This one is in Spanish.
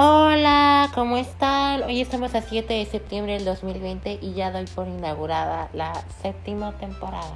Hola, ¿cómo están? Hoy estamos a 7 de septiembre del 2020 y ya doy por inaugurada la séptima temporada.